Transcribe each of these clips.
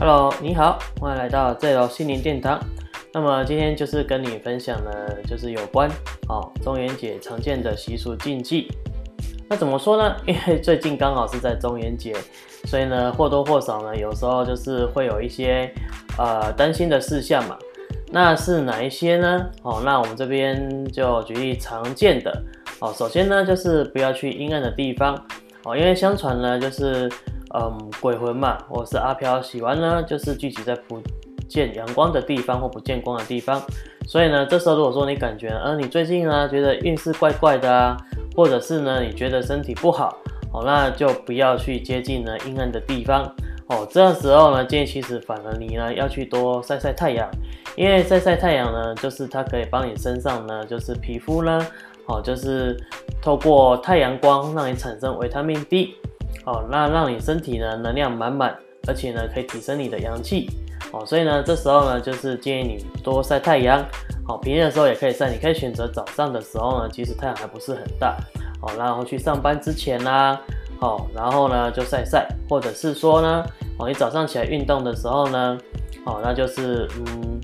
Hello，你好，欢迎来到这楼心灵殿堂。那么今天就是跟你分享呢，就是有关哦中元节常见的习俗禁忌。那怎么说呢？因为最近刚好是在中元节，所以呢或多或少呢，有时候就是会有一些呃担心的事项嘛。那是哪一些呢？哦，那我们这边就举例常见的哦。首先呢，就是不要去阴暗的地方哦，因为相传呢，就是嗯鬼魂嘛，或是阿飘喜欢呢，就是聚集在不见阳光的地方或不见光的地方。所以呢，这时候如果说你感觉，呃，你最近呢觉得运势怪怪的啊，或者是呢你觉得身体不好，哦，那就不要去接近呢阴暗的地方哦。这时候呢，建议其实反而你呢要去多晒晒太阳。因为晒晒太阳呢，就是它可以帮你身上呢，就是皮肤呢，哦，就是透过太阳光让你产生维他命 D，哦，那让你身体呢能量满满，而且呢可以提升你的阳气，哦，所以呢这时候呢就是建议你多晒太阳，哦，平日的时候也可以晒，你可以选择早上的时候呢，其实太阳还不是很大，哦，然后去上班之前啦，哦，然后呢就晒晒，或者是说呢，哦，你早上起来运动的时候呢，哦，那就是嗯。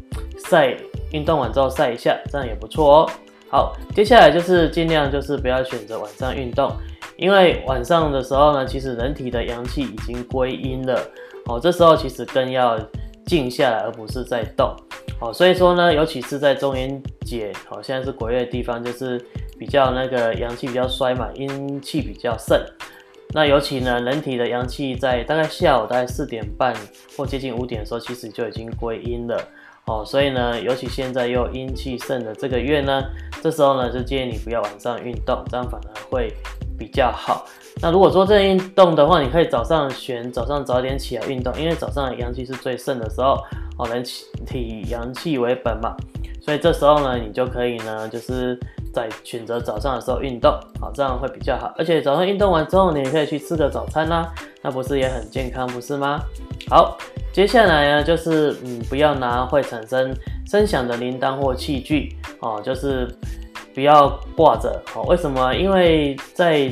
晒运动完之后晒一下，这样也不错哦。好，接下来就是尽量就是不要选择晚上运动，因为晚上的时候呢，其实人体的阳气已经归阴了哦。这时候其实更要静下来，而不是在动哦。所以说呢，尤其是在中元节哦，现在是鬼月的地方，就是比较那个阳气比较衰嘛，阴气比较盛。那尤其呢，人体的阳气在大概下午大概四点半或接近五点的时候，其实就已经归阴了。哦，所以呢，尤其现在又阴气盛的这个月呢，这时候呢，就建议你不要晚上运动，这样反而会比较好。那如果说这运动的话，你可以早上选早上早点起来运动，因为早上阳气是最盛的时候，哦，人体阳气为本嘛，所以这时候呢，你就可以呢，就是在选择早上的时候运动，好，这样会比较好。而且早上运动完之后，你也可以去吃个早餐啦，那不是也很健康，不是吗？好。接下来呢，就是嗯，不要拿会产生声响的铃铛或器具哦，就是不要挂着哦。为什么？因为在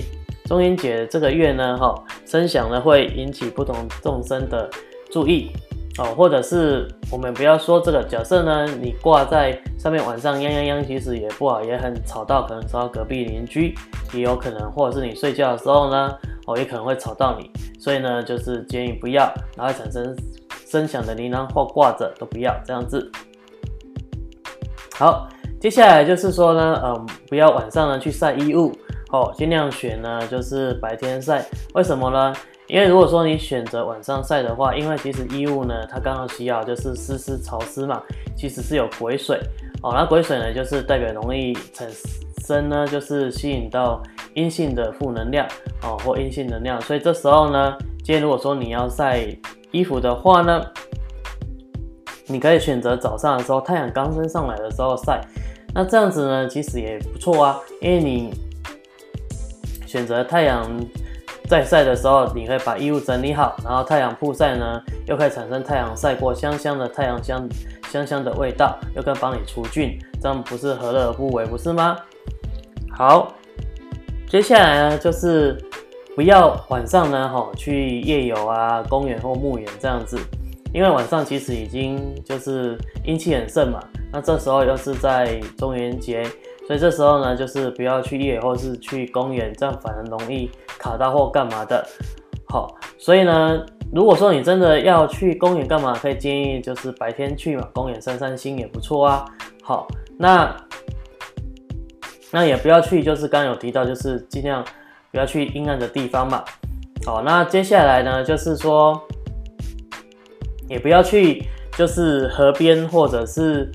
中元节这个月呢，哈，声响呢会引起不同众生的注意哦，或者是我们不要说这个假设呢，你挂在上面晚上，央央央，其实也不好，也很吵到，可能吵到隔壁邻居，也有可能，或者是你睡觉的时候呢，哦，也可能会吵到你，所以呢，就是建议不要，然后产生。声响的铃铛或挂着都不要这样子。好，接下来就是说呢，嗯，不要晚上呢去晒衣物哦，尽量选呢就是白天晒。为什么呢？因为如果说你选择晚上晒的话，因为其实衣物呢它刚好需要就是湿湿潮湿嘛，其实是有癸水哦，那癸水呢就是代表容易产生呢就是吸引到阴性的负能量哦或阴性能量，所以这时候呢，今天如果说你要晒。衣服的话呢，你可以选择早上的时候太阳刚升上来的时候晒，那这样子呢其实也不错啊，因为你选择太阳在晒的时候，你可以把衣物整理好，然后太阳曝晒呢又可以产生太阳晒过香香的太阳香香香的味道，又可以帮你除菌，这样不是何乐而不为，不是吗？好，接下来呢就是。不要晚上呢，哈，去夜游啊，公园或墓园这样子，因为晚上其实已经就是阴气很盛嘛。那这时候又是在中元节，所以这时候呢，就是不要去夜或是去公园，这样反而容易卡到或干嘛的。好，所以呢，如果说你真的要去公园干嘛，可以建议就是白天去嘛，公园散散心也不错啊。好，那那也不要去，就是刚刚有提到，就是尽量。不要去阴暗的地方嘛。好，那接下来呢，就是说，也不要去，就是河边或者是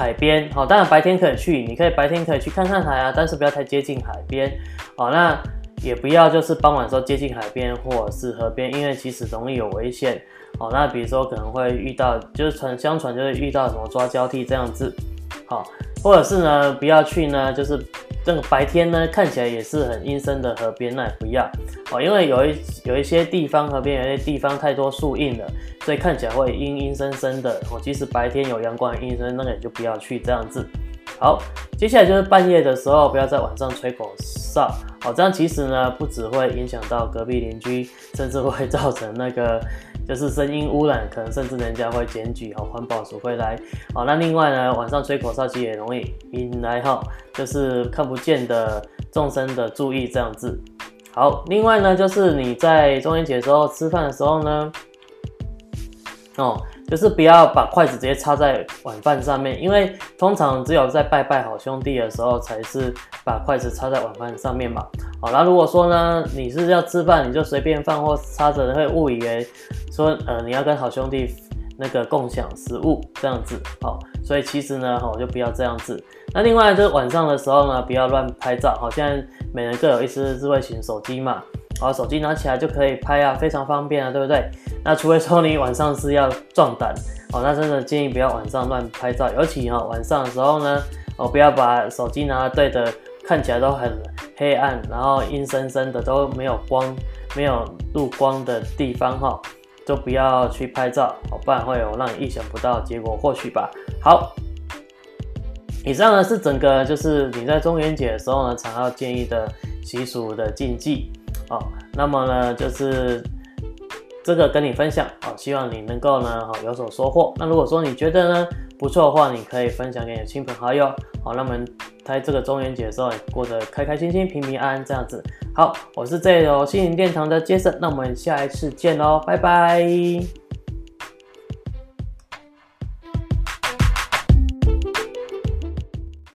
海边。好，当然白天可以去，你可以白天可以去看看海啊，但是不要太接近海边。哦，那也不要就是傍晚时候接近海边或者是河边，因为其实容易有危险。哦，那比如说可能会遇到，就是传相传就是遇到什么抓交替这样子。好，或者是呢，不要去呢，就是。这个白天呢，看起来也是很阴森的河边，那也不要哦，因为有一有一些地方河边有些地方太多树荫了，所以看起来会阴阴森森的哦。即使白天有阳光阴森，那个也就不要去这样子。好，接下来就是半夜的时候，不要在晚上吹口哨。好，这样其实呢，不只会影响到隔壁邻居，甚至会造成那个就是声音污染，可能甚至人家会检举，好，环保署会来。好，那另外呢，晚上吹口哨其实也容易引来哈，就是看不见的众生的注意这样子。好，另外呢，就是你在中元节的时候吃饭的时候呢，哦。就是不要把筷子直接插在碗饭上面，因为通常只有在拜拜好兄弟的时候，才是把筷子插在碗饭上面嘛。好，那如果说呢，你是要吃饭，你就随便放或插着，会误以为说，呃，你要跟好兄弟那个共享食物这样子。好，所以其实呢，好就不要这样子。那另外就是晚上的时候呢，不要乱拍照。好，现在每人各有一支智慧型手机嘛。好，手机拿起来就可以拍啊，非常方便啊，对不对？那除非说你晚上是要壮胆，哦，那真的建议不要晚上乱拍照，尤其哈晚上的时候呢，哦，不要把手机拿对着看起来都很黑暗，然后阴森森的都没有光、没有路光的地方哈，就不要去拍照，哦，不然会有让你意想不到的结果，或许吧。好，以上呢是整个就是你在中元节的时候呢，常要建议的习俗的禁忌。哦，那么呢，就是这个跟你分享哦，希望你能够呢，哦有所收获。那如果说你觉得呢不错的话，你可以分享给你的亲朋好友。好，那么在这个中元节的时候，过得开开心心、平平安安这样子。好，我是这有心灵殿堂的杰森，那我们下一次见喽，拜拜。